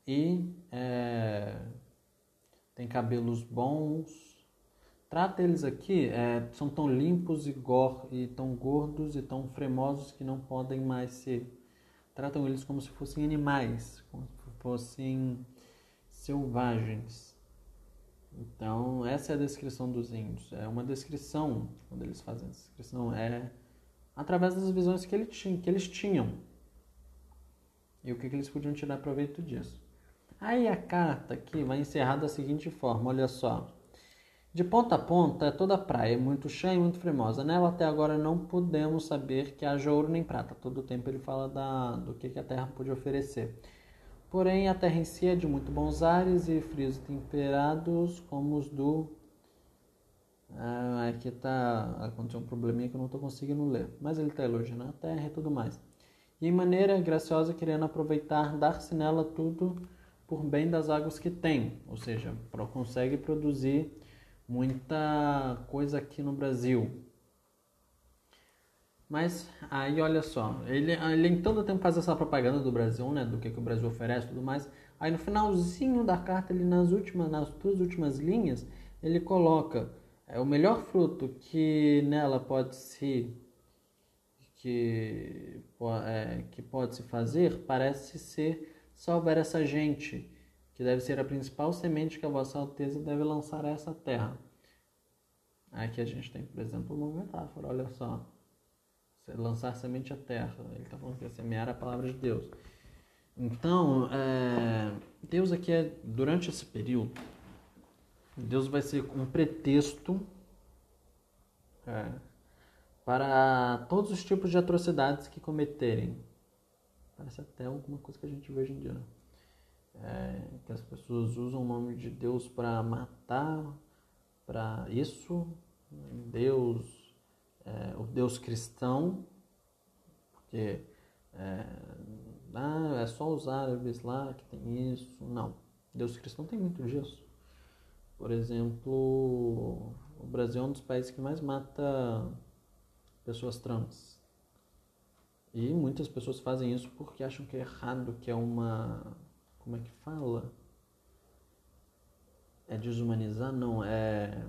Speaker 1: e é, tem cabelos bons, Trata eles aqui, é, são tão limpos e, gor, e tão gordos e tão fremosos que não podem mais ser. Tratam eles como se fossem animais, como se fossem selvagens. Então, essa é a descrição dos índios. É uma descrição, quando eles fazem essa descrição, é através das visões que, ele tinha, que eles tinham. E o que, que eles podiam tirar proveito disso. Aí a carta aqui vai encerrar da seguinte forma, olha só. De ponta a ponta é toda praia, muito chã e muito fremosa. Nela até agora não podemos saber que haja ouro nem prata. Todo tempo ele fala da, do que, que a terra pode oferecer. Porém, a terra em si é de muito bons ares e frios temperados, como os do. Ah, aqui está. Aconteceu um probleminha que eu não estou conseguindo ler. Mas ele está elogiando a terra e tudo mais. E em maneira graciosa, querendo aproveitar, dar-se nela tudo por bem das águas que tem. Ou seja, consegue produzir muita coisa aqui no Brasil. Mas aí olha só, ele, ele em todo tempo faz essa propaganda do Brasil, né, do que, que o Brasil oferece e tudo mais. Aí no finalzinho da carta, ele nas últimas, nas duas últimas linhas, ele coloca é, o melhor fruto que nela pode se que, é, que pode se fazer parece ser salvar essa gente que deve ser a principal semente que a vossa alteza deve lançar a essa terra. Aqui a gente tem, por exemplo, uma metáfora, olha só. Lançar semente à terra. Ele está falando que semear a palavra de Deus. Então, é, Deus aqui é, durante esse período, Deus vai ser um pretexto é, para todos os tipos de atrocidades que cometerem. Parece até alguma coisa que a gente vê hoje em dia. Né? É, que as pessoas usam o nome de Deus para matar, para isso, Deus, é, o Deus cristão, porque é, ah, é só os árabes lá que tem isso. Não, Deus cristão tem muito disso. Por exemplo, o Brasil é um dos países que mais mata pessoas trans. E muitas pessoas fazem isso porque acham que é errado, que é uma como é que fala? É desumanizar? Não, é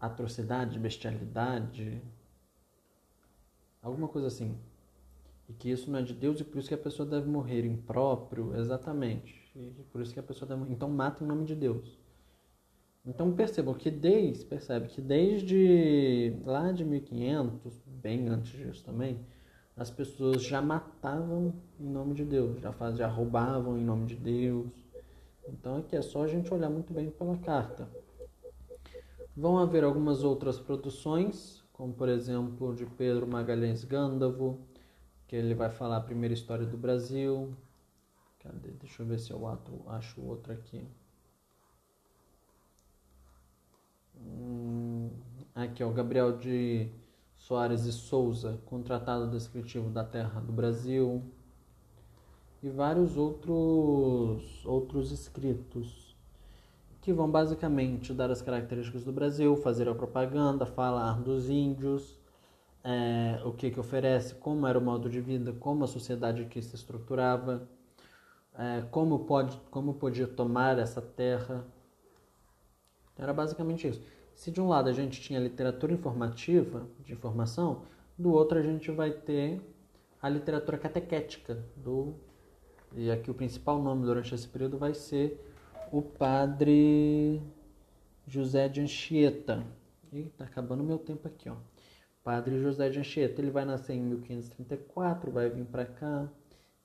Speaker 1: atrocidade, bestialidade, alguma coisa assim. E que isso não é de Deus e por isso que a pessoa deve morrer impróprio, exatamente. E por isso que a pessoa deve morrer. Então mata em nome de Deus. Então percebam que desde, percebe que desde lá de 1500, bem antes disso também, as pessoas já matavam em nome de Deus, já, faz, roubavam em nome de Deus. Então aqui é só a gente olhar muito bem pela carta. Vão haver algumas outras produções, como por exemplo de Pedro Magalhães Gândavo, que ele vai falar a primeira história do Brasil. Cadê? Deixa eu ver se eu acho outro aqui. Hum, aqui, ó, Gabriel de Soares e Souza, com Tratado Descritivo da Terra do Brasil. E vários outros, outros escritos que vão basicamente dar as características do Brasil, fazer a propaganda, falar dos índios, é, o que, que oferece, como era o modo de vida, como a sociedade aqui se estruturava, é, como, pode, como podia tomar essa terra, era basicamente isso. Se de um lado a gente tinha literatura informativa, de informação, do outro a gente vai ter a literatura catequética do e aqui o principal nome durante esse período vai ser o padre José de Anchieta. E tá acabando meu tempo aqui, ó. Padre José de Anchieta, ele vai nascer em 1534, vai vir para cá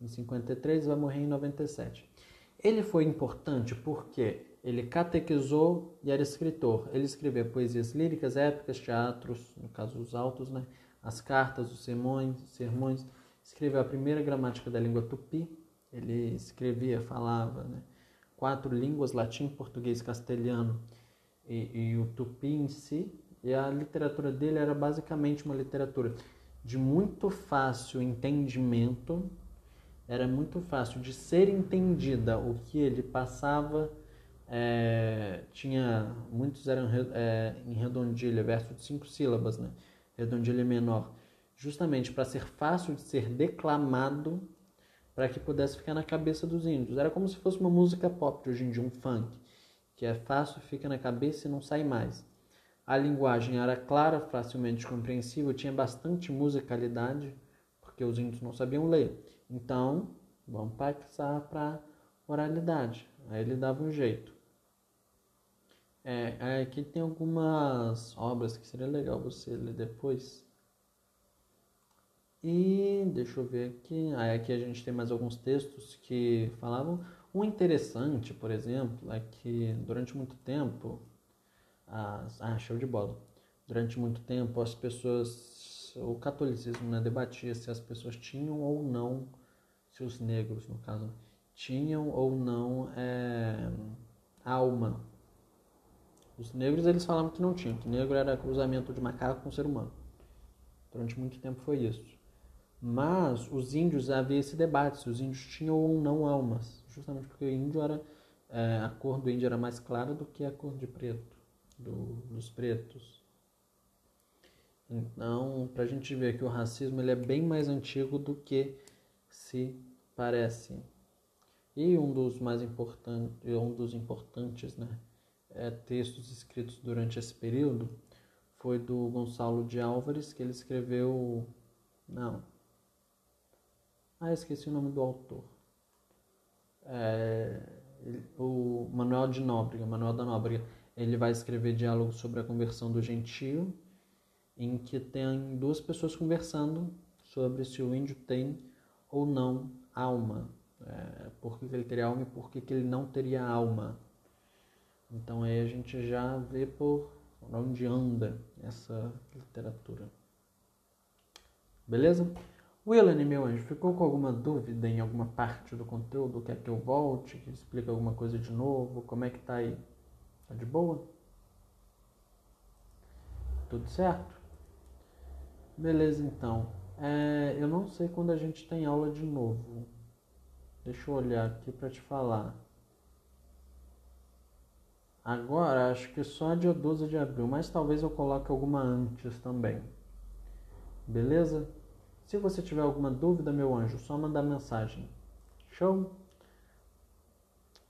Speaker 1: em 53 e vai morrer em 97. Ele foi importante porque ele catequizou e era escritor. Ele escreveu poesias líricas, épicas, teatros, no caso os autos, né? as cartas, os sermões, sermões. Escreveu a primeira gramática da língua tupi. Ele escrevia, falava né? quatro línguas, latim, português, castelhano e, e o tupi em si. E a literatura dele era basicamente uma literatura de muito fácil entendimento, era muito fácil de ser entendida o que ele passava é, tinha muitos eram é, em redondilha, verso de cinco sílabas, né? redondilha menor, justamente para ser fácil de ser declamado, para que pudesse ficar na cabeça dos índios. Era como se fosse uma música pop de hoje em dia, um funk, que é fácil, fica na cabeça e não sai mais. A linguagem era clara, facilmente compreensível, tinha bastante musicalidade, porque os índios não sabiam ler. Então, vamos passar para oralidade. Aí ele dava um jeito. É, aqui tem algumas obras que seria legal você ler depois. E deixa eu ver aqui. Aí aqui a gente tem mais alguns textos que falavam. Um interessante, por exemplo, é que durante muito tempo. As, ah, show de bola. Durante muito tempo as pessoas. O catolicismo né, debatia se as pessoas tinham ou não, se os negros, no caso, tinham ou não é, alma os negros eles falavam que não tinham, que negro era cruzamento de macaco com ser humano. Durante muito tempo foi isso. Mas os índios havia esse debate se os índios tinham ou não almas, justamente porque o índio era é, a cor do índio era mais clara do que a cor de preto, do, dos pretos. Então, para a gente ver que o racismo ele é bem mais antigo do que se parece. E um dos mais importantes, um dos importantes, né, é, textos escritos durante esse período foi do Gonçalo de Álvares, que ele escreveu. Não. Ah, esqueci o nome do autor. É, o Manuel de Nóbrega, Manuel da Nóbrega. Ele vai escrever diálogos sobre a conversão do gentio, em que tem duas pessoas conversando sobre se o índio tem ou não alma. É, por que ele teria alma e por que ele não teria alma. Então aí a gente já vê por onde anda essa literatura. Beleza? Willan, meu anjo, ficou com alguma dúvida em alguma parte do conteúdo? Quer que eu volte, que explique alguma coisa de novo? Como é que tá aí? Tá de boa? Tudo certo? Beleza, então. É, eu não sei quando a gente tem aula de novo. Deixa eu olhar aqui para te falar. Agora acho que só dia 12 de abril, mas talvez eu coloque alguma antes também. Beleza? Se você tiver alguma dúvida, meu anjo, só mandar mensagem. Show?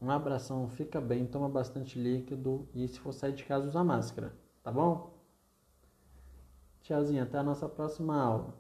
Speaker 1: Um abração, fica bem, toma bastante líquido e se for sair de casa usa máscara, tá bom? Tchauzinho, até a nossa próxima aula.